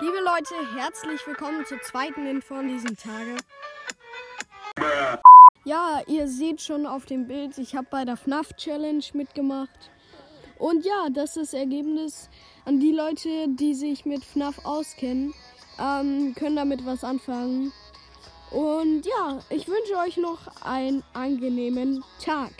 Liebe Leute, herzlich willkommen zur zweiten Info an diesem Tage. Ja, ihr seht schon auf dem Bild, ich habe bei der FNAF Challenge mitgemacht. Und ja, das ist das Ergebnis an die Leute, die sich mit FNAF auskennen, ähm, können damit was anfangen. Und ja, ich wünsche euch noch einen angenehmen Tag.